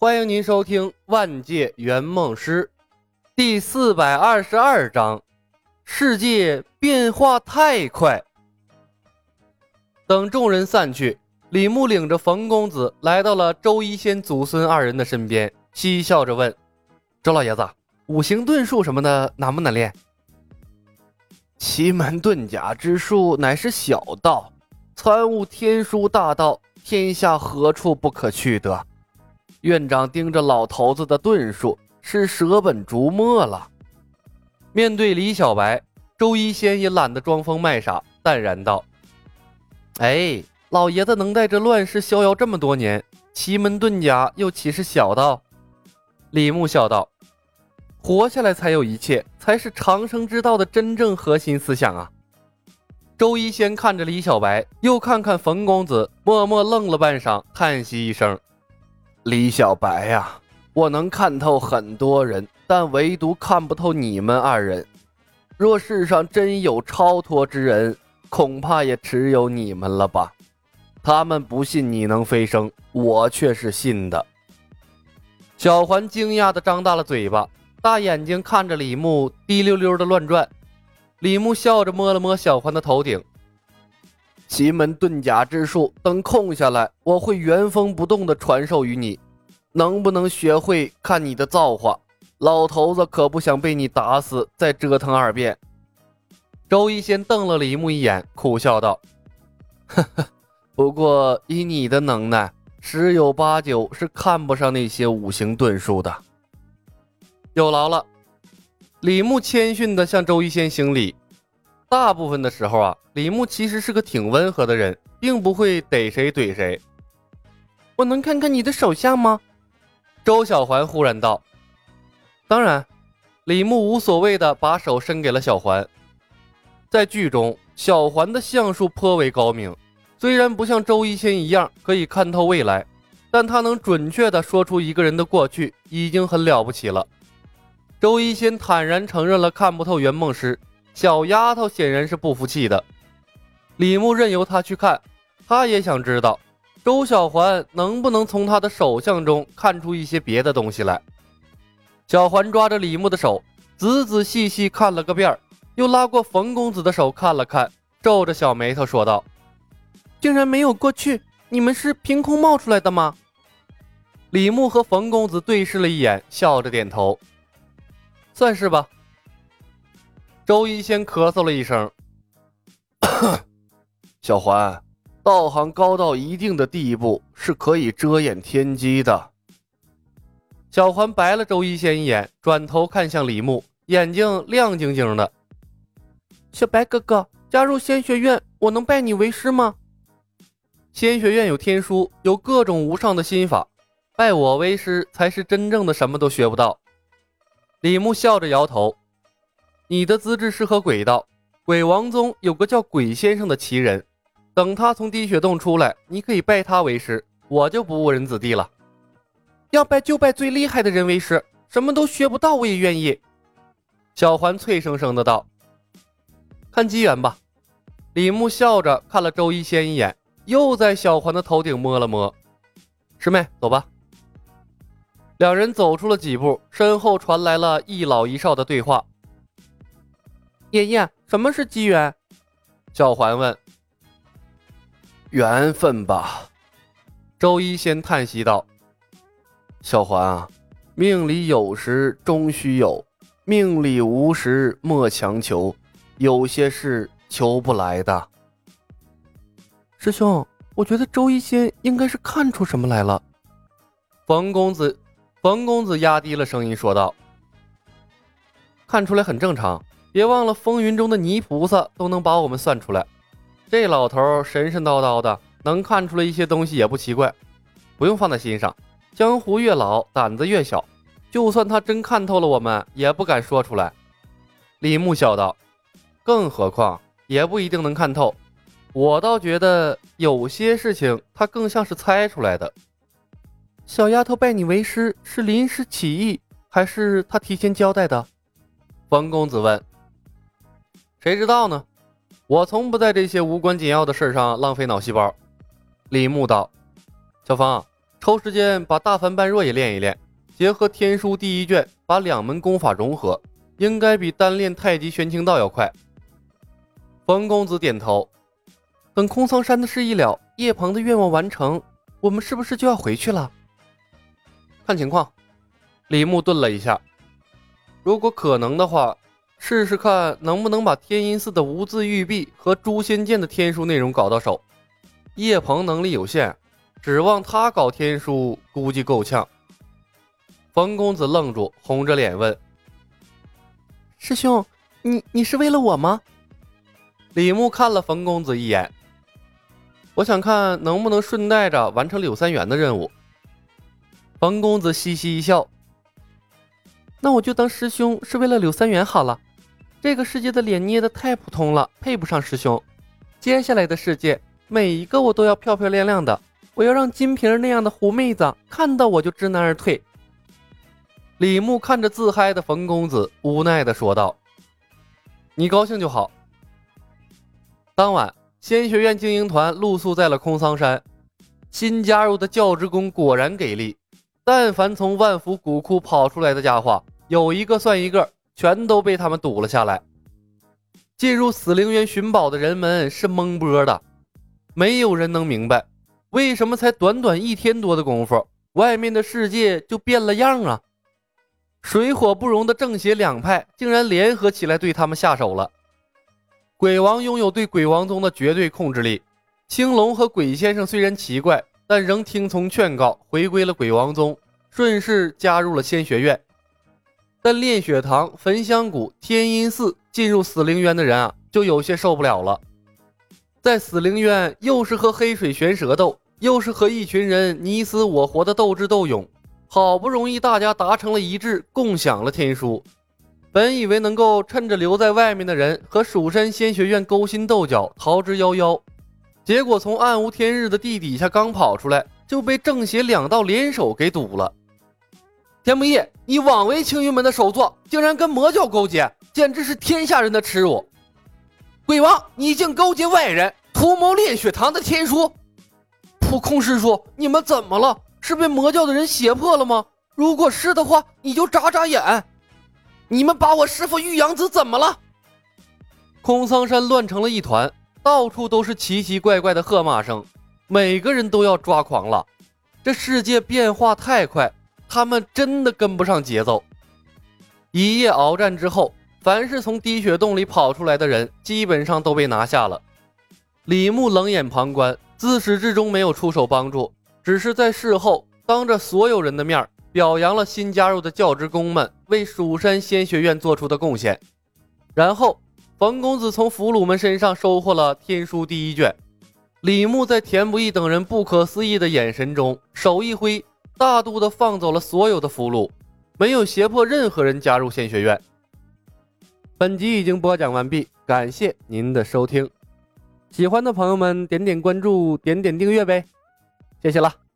欢迎您收听《万界圆梦师》第四百二十二章：世界变化太快。等众人散去，李牧领着冯公子来到了周一仙祖孙二人的身边，嬉笑着问：“周老爷子，五行遁术什么的难不难练？”奇门遁甲之术乃是小道，参悟天书大道，天下何处不可去得？院长盯着老头子的遁术，是舍本逐末了。面对李小白，周一仙也懒得装疯卖傻，淡然道：“哎，老爷子能在这乱世逍遥这么多年，奇门遁甲又岂是小道？”李牧笑道：“活下来才有一切，才是长生之道的真正核心思想啊！”周一仙看着李小白，又看看冯公子，默默愣了半晌，叹息一声。李小白呀，我能看透很多人，但唯独看不透你们二人。若世上真有超脱之人，恐怕也只有你们了吧？他们不信你能飞升，我却是信的。小环惊讶的张大了嘴巴，大眼睛看着李牧，滴溜溜的乱转。李牧笑着摸了摸小环的头顶。奇门遁甲之术，等空下来，我会原封不动的传授于你。能不能学会，看你的造化。老头子可不想被你打死，再折腾二遍。周一仙瞪了李牧一眼，苦笑道：“呵呵，不过以你的能耐，十有八九是看不上那些五行遁术的。”有劳了。李牧谦逊的向周一仙行礼。大部分的时候啊，李牧其实是个挺温和的人，并不会逮谁怼谁。我能看看你的手相吗？周小环忽然道：“当然。”李牧无所谓的把手伸给了小环。在剧中，小环的相术颇为高明，虽然不像周一仙一样可以看透未来，但他能准确的说出一个人的过去，已经很了不起了。周一仙坦然承认了看不透圆梦师。小丫头显然是不服气的，李牧任由她去看，他也想知道周小环能不能从他的手相中看出一些别的东西来。小环抓着李牧的手，仔仔细细看了个遍，又拉过冯公子的手看了看，皱着小眉头说道：“竟然没有过去，你们是凭空冒出来的吗？”李牧和冯公子对视了一眼，笑着点头：“算是吧。”周一仙咳嗽了一声：“ 小环，道行高到一定的地步，是可以遮掩天机的。”小环白了周一仙一眼，转头看向李牧，眼睛亮晶晶的。“小白哥哥，加入仙学院，我能拜你为师吗？”仙学院有天书，有各种无上的心法，拜我为师才是真正的什么都学不到。李牧笑着摇头。你的资质适合鬼道，鬼王宗有个叫鬼先生的奇人，等他从滴血洞出来，你可以拜他为师，我就不误人子弟了。要拜就拜最厉害的人为师，什么都学不到我也愿意。小环脆生生的道：“看机缘吧。”李牧笑着看了周一仙一眼，又在小环的头顶摸了摸。师妹，走吧。两人走出了几步，身后传来了一老一少的对话。爷爷，什么是机缘？小环问。缘分吧。周一仙叹息道：“小环啊，命里有时终须有，命里无时莫强求。有些事求不来的。”师兄，我觉得周一仙应该是看出什么来了。冯公子，冯公子压低了声音说道：“看出来很正常。”别忘了，风云中的泥菩萨都能把我们算出来。这老头神神叨叨的，能看出来一些东西也不奇怪，不用放在心上。江湖越老，胆子越小，就算他真看透了我们，也不敢说出来。李牧笑道：“更何况，也不一定能看透。我倒觉得有些事情，他更像是猜出来的。”小丫头拜你为师，是临时起意，还是他提前交代的？冯公子问。谁知道呢？我从不在这些无关紧要的事上浪费脑细胞。李牧道：“小芳，抽时间把大凡般若也练一练，结合天书第一卷，把两门功法融合，应该比单练太极玄清道要快。冯公子点头。等空桑山的事一了，叶鹏的愿望完成，我们是不是就要回去了？看情况。李牧顿了一下，如果可能的话，试试看能不能把天音寺的无字玉璧和诛仙剑的天书内容搞到手。叶鹏能力有限。指望他搞天书，估计够呛。冯公子愣住，红着脸问：“师兄，你你是为了我吗？”李牧看了冯公子一眼：“我想看能不能顺带着完成柳三元的任务。”冯公子嘻嘻一笑：“那我就当师兄是为了柳三元好了。这个世界的脸捏的太普通了，配不上师兄。接下来的世界，每一个我都要漂漂亮亮的。”我要让金瓶那样的狐妹子看到我就知难而退。李牧看着自嗨的冯公子，无奈的说道：“你高兴就好。”当晚，仙学院精英团露宿在了空桑山。新加入的教职工果然给力，但凡从万福古窟跑出来的家伙，有一个算一个，全都被他们堵了下来。进入死灵园寻宝的人们是懵波的，没有人能明白。为什么才短短一天多的功夫，外面的世界就变了样啊？水火不容的正邪两派竟然联合起来对他们下手了。鬼王拥有对鬼王宗的绝对控制力，青龙和鬼先生虽然奇怪，但仍听从劝告回归了鬼王宗，顺势加入了仙学院。但炼血堂、焚香谷、天阴寺进入死灵渊的人啊，就有些受不了了。在死灵渊，又是和黑水玄蛇斗，又是和一群人你死我活的斗智斗勇。好不容易大家达成了一致，共享了天书，本以为能够趁着留在外面的人和蜀山仙学院勾心斗角，逃之夭夭。结果从暗无天日的地底下刚跑出来，就被正邪两道联手给堵了。田不易，你枉为青云门的首座，竟然跟魔教勾结，简直是天下人的耻辱！鬼王，你竟勾结外人，图谋炼血堂的天书！普空师叔，你们怎么了？是被魔教的人胁迫了吗？如果是的话，你就眨眨眼。你们把我师傅玉阳子怎么了？空桑山乱成了一团，到处都是奇奇怪怪的喝骂声，每个人都要抓狂了。这世界变化太快，他们真的跟不上节奏。一夜鏖战之后。凡是从滴血洞里跑出来的人，基本上都被拿下了。李牧冷眼旁观，自始至终没有出手帮助，只是在事后当着所有人的面表扬了新加入的教职工们为蜀山仙学院做出的贡献。然后，冯公子从俘虏们身上收获了天书第一卷。李牧在田不易等人不可思议的眼神中，手一挥，大度的放走了所有的俘虏，没有胁迫任何人加入仙学院。本集已经播讲完毕，感谢您的收听。喜欢的朋友们点点关注，点点订阅呗，谢谢了。